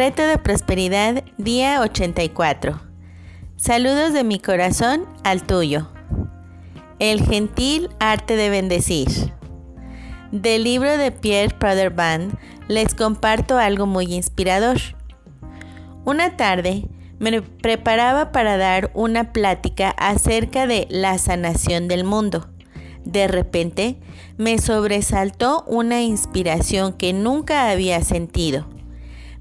Reto de Prosperidad, día 84. Saludos de mi corazón al tuyo. El gentil arte de bendecir. Del libro de Pierre Praderband les comparto algo muy inspirador. Una tarde me preparaba para dar una plática acerca de la sanación del mundo. De repente me sobresaltó una inspiración que nunca había sentido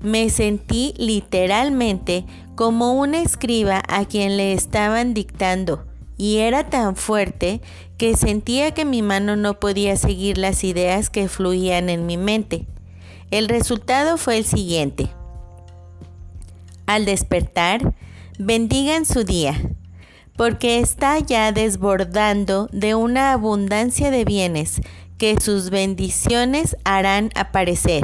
me sentí literalmente como una escriba a quien le estaban dictando y era tan fuerte que sentía que mi mano no podía seguir las ideas que fluían en mi mente. El resultado fue el siguiente. Al despertar, bendigan su día, porque está ya desbordando de una abundancia de bienes que sus bendiciones harán aparecer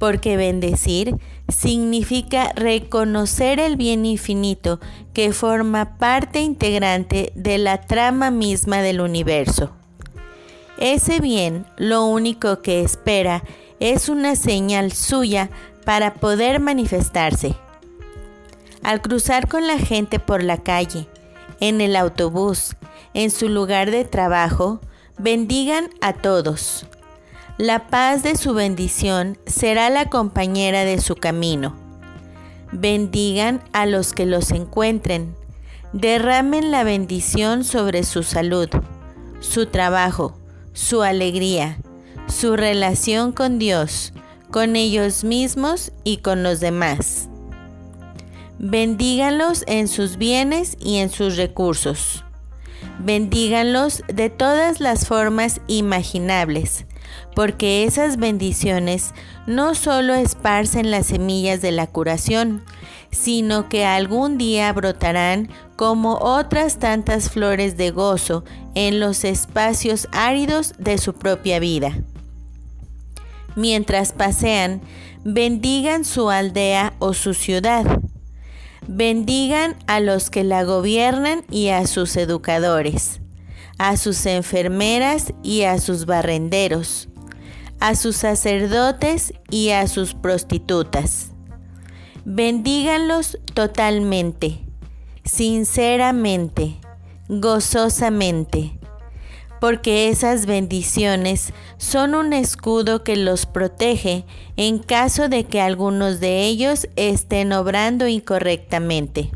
porque bendecir significa reconocer el bien infinito que forma parte integrante de la trama misma del universo. Ese bien lo único que espera es una señal suya para poder manifestarse. Al cruzar con la gente por la calle, en el autobús, en su lugar de trabajo, bendigan a todos la paz de su bendición será la compañera de su camino. Bendigan a los que los encuentren. Derramen la bendición sobre su salud, su trabajo, su alegría, su relación con Dios, con ellos mismos y con los demás. Bendíganlos en sus bienes y en sus recursos. Bendíganlos de todas las formas imaginables porque esas bendiciones no solo esparcen las semillas de la curación, sino que algún día brotarán como otras tantas flores de gozo en los espacios áridos de su propia vida. Mientras pasean, bendigan su aldea o su ciudad. Bendigan a los que la gobiernan y a sus educadores, a sus enfermeras y a sus barrenderos a sus sacerdotes y a sus prostitutas. Bendíganlos totalmente, sinceramente, gozosamente, porque esas bendiciones son un escudo que los protege en caso de que algunos de ellos estén obrando incorrectamente.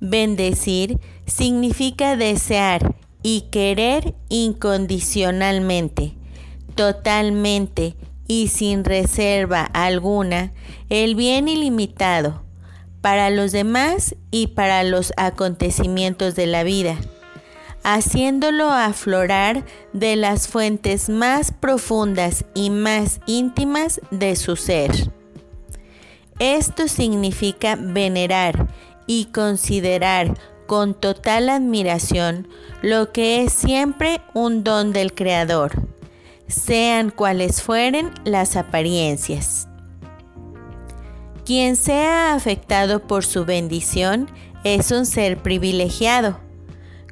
Bendecir significa desear y querer incondicionalmente totalmente y sin reserva alguna el bien ilimitado para los demás y para los acontecimientos de la vida, haciéndolo aflorar de las fuentes más profundas y más íntimas de su ser. Esto significa venerar y considerar con total admiración lo que es siempre un don del Creador sean cuales fueren las apariencias. Quien sea afectado por su bendición es un ser privilegiado,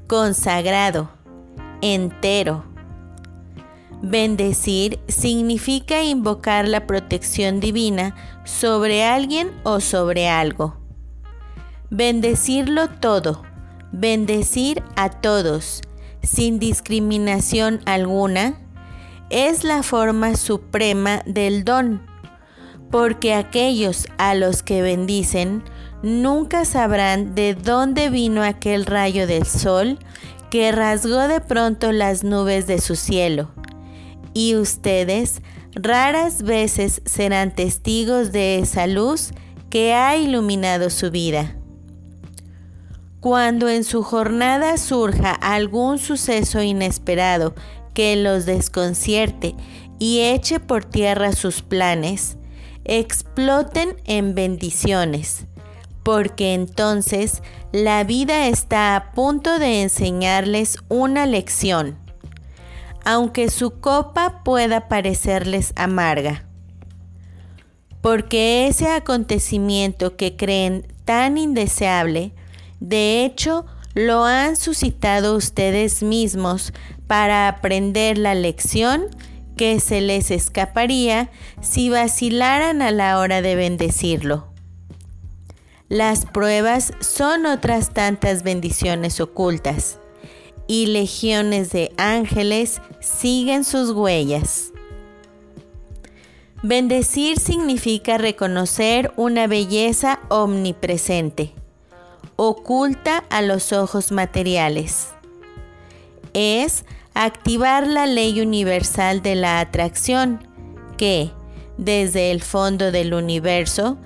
consagrado, entero. Bendecir significa invocar la protección divina sobre alguien o sobre algo. Bendecirlo todo, bendecir a todos, sin discriminación alguna, es la forma suprema del don, porque aquellos a los que bendicen nunca sabrán de dónde vino aquel rayo del sol que rasgó de pronto las nubes de su cielo. Y ustedes raras veces serán testigos de esa luz que ha iluminado su vida. Cuando en su jornada surja algún suceso inesperado que los desconcierte y eche por tierra sus planes, exploten en bendiciones, porque entonces la vida está a punto de enseñarles una lección, aunque su copa pueda parecerles amarga. Porque ese acontecimiento que creen tan indeseable, de hecho, lo han suscitado ustedes mismos para aprender la lección que se les escaparía si vacilaran a la hora de bendecirlo. Las pruebas son otras tantas bendiciones ocultas y legiones de ángeles siguen sus huellas. Bendecir significa reconocer una belleza omnipresente, oculta a los ojos materiales. Es activar la ley universal de la atracción que, desde el fondo del universo,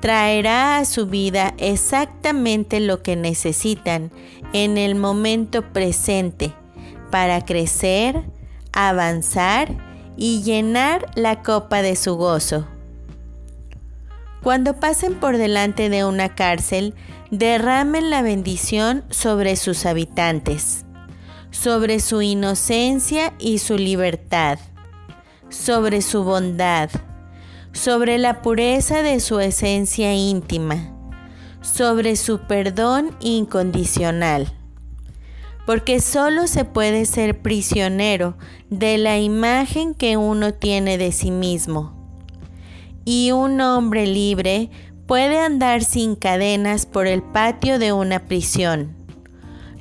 traerá a su vida exactamente lo que necesitan en el momento presente para crecer, avanzar y llenar la copa de su gozo. Cuando pasen por delante de una cárcel, derramen la bendición sobre sus habitantes, sobre su inocencia y su libertad, sobre su bondad, sobre la pureza de su esencia íntima, sobre su perdón incondicional. Porque solo se puede ser prisionero de la imagen que uno tiene de sí mismo. Y un hombre libre puede andar sin cadenas por el patio de una prisión.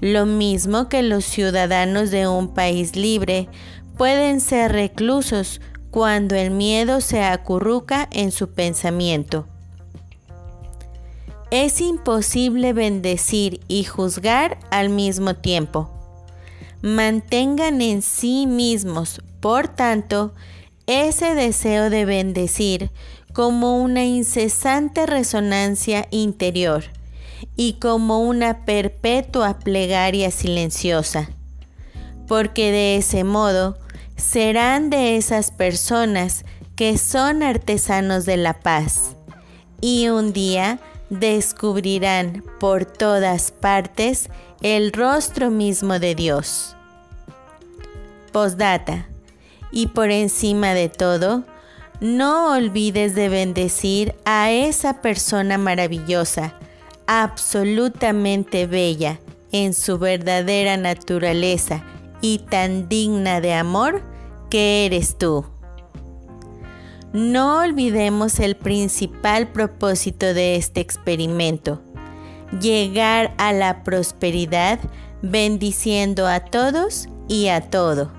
Lo mismo que los ciudadanos de un país libre pueden ser reclusos cuando el miedo se acurruca en su pensamiento. Es imposible bendecir y juzgar al mismo tiempo. Mantengan en sí mismos, por tanto, ese deseo de bendecir como una incesante resonancia interior y como una perpetua plegaria silenciosa, porque de ese modo serán de esas personas que son artesanos de la paz y un día descubrirán por todas partes el rostro mismo de Dios. Postdata. Y por encima de todo, no olvides de bendecir a esa persona maravillosa, absolutamente bella en su verdadera naturaleza y tan digna de amor que eres tú. No olvidemos el principal propósito de este experimento, llegar a la prosperidad bendiciendo a todos y a todo.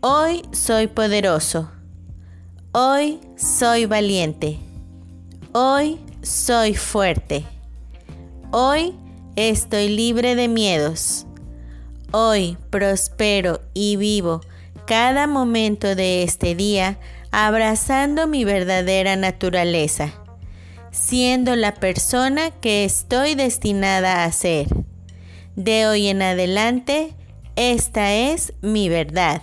hoy soy poderoso. Hoy soy valiente. Hoy soy fuerte. Hoy estoy libre de miedos. Hoy prospero y vivo cada momento de este día abrazando mi verdadera naturaleza, siendo la persona que estoy destinada a ser. De hoy en adelante, esta es mi verdad.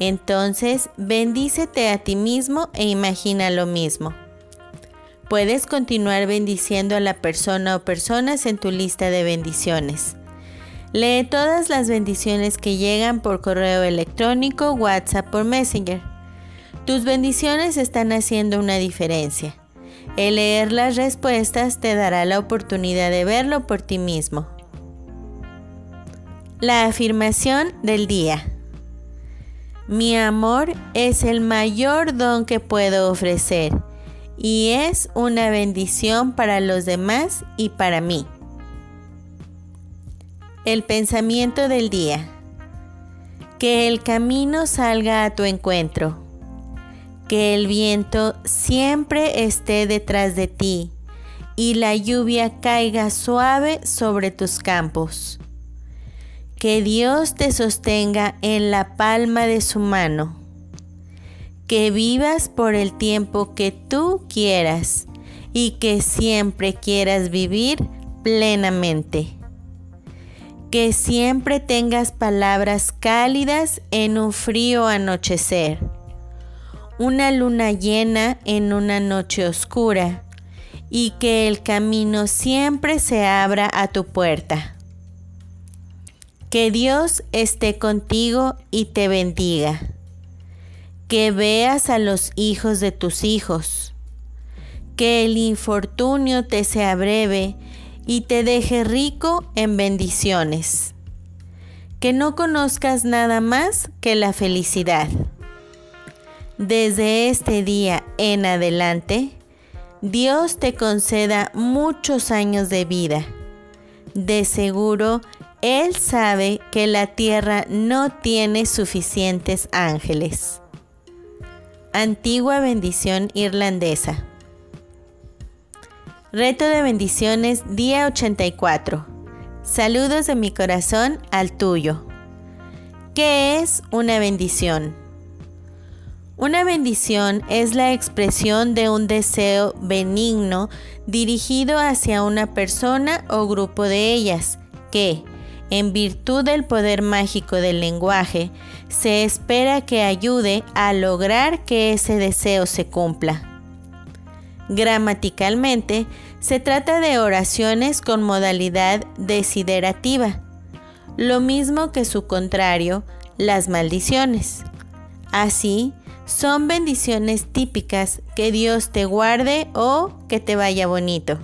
Entonces, bendícete a ti mismo e imagina lo mismo. Puedes continuar bendiciendo a la persona o personas en tu lista de bendiciones. Lee todas las bendiciones que llegan por correo electrónico, WhatsApp o Messenger. Tus bendiciones están haciendo una diferencia. El leer las respuestas te dará la oportunidad de verlo por ti mismo. La afirmación del día. Mi amor es el mayor don que puedo ofrecer y es una bendición para los demás y para mí. El pensamiento del día. Que el camino salga a tu encuentro. Que el viento siempre esté detrás de ti y la lluvia caiga suave sobre tus campos. Que Dios te sostenga en la palma de su mano. Que vivas por el tiempo que tú quieras y que siempre quieras vivir plenamente. Que siempre tengas palabras cálidas en un frío anochecer. Una luna llena en una noche oscura y que el camino siempre se abra a tu puerta. Que Dios esté contigo y te bendiga. Que veas a los hijos de tus hijos. Que el infortunio te sea breve y te deje rico en bendiciones. Que no conozcas nada más que la felicidad. Desde este día en adelante, Dios te conceda muchos años de vida. De seguro, Él sabe que la tierra no tiene suficientes ángeles. Antigua bendición irlandesa. Reto de bendiciones día 84. Saludos de mi corazón al tuyo. ¿Qué es una bendición? Una bendición es la expresión de un deseo benigno dirigido hacia una persona o grupo de ellas que, en virtud del poder mágico del lenguaje, se espera que ayude a lograr que ese deseo se cumpla. Gramaticalmente, se trata de oraciones con modalidad desiderativa, lo mismo que su contrario, las maldiciones. Así, son bendiciones típicas que Dios te guarde o que te vaya bonito.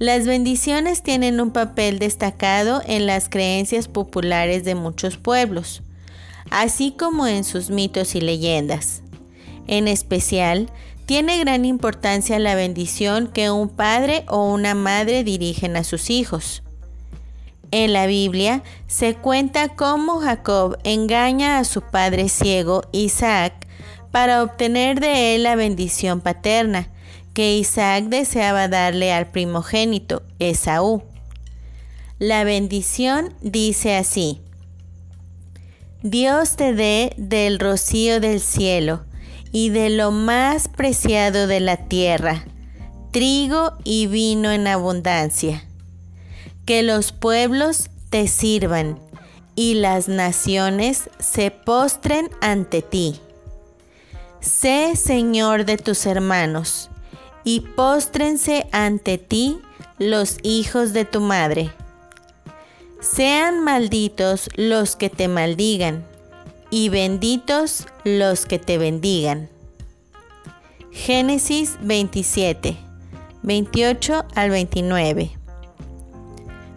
Las bendiciones tienen un papel destacado en las creencias populares de muchos pueblos, así como en sus mitos y leyendas. En especial, tiene gran importancia la bendición que un padre o una madre dirigen a sus hijos. En la Biblia se cuenta cómo Jacob engaña a su padre ciego Isaac para obtener de él la bendición paterna que Isaac deseaba darle al primogénito, Esaú. La bendición dice así, Dios te dé del rocío del cielo y de lo más preciado de la tierra, trigo y vino en abundancia que los pueblos te sirvan y las naciones se postren ante ti. Sé Señor de tus hermanos, y póstrense ante ti los hijos de tu madre. Sean malditos los que te maldigan, y benditos los que te bendigan. Génesis 27, 28 al 29.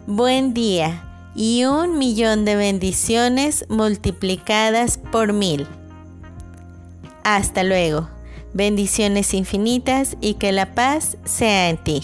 Buen día y un millón de bendiciones multiplicadas por mil. Hasta luego. Bendiciones infinitas y que la paz sea en ti.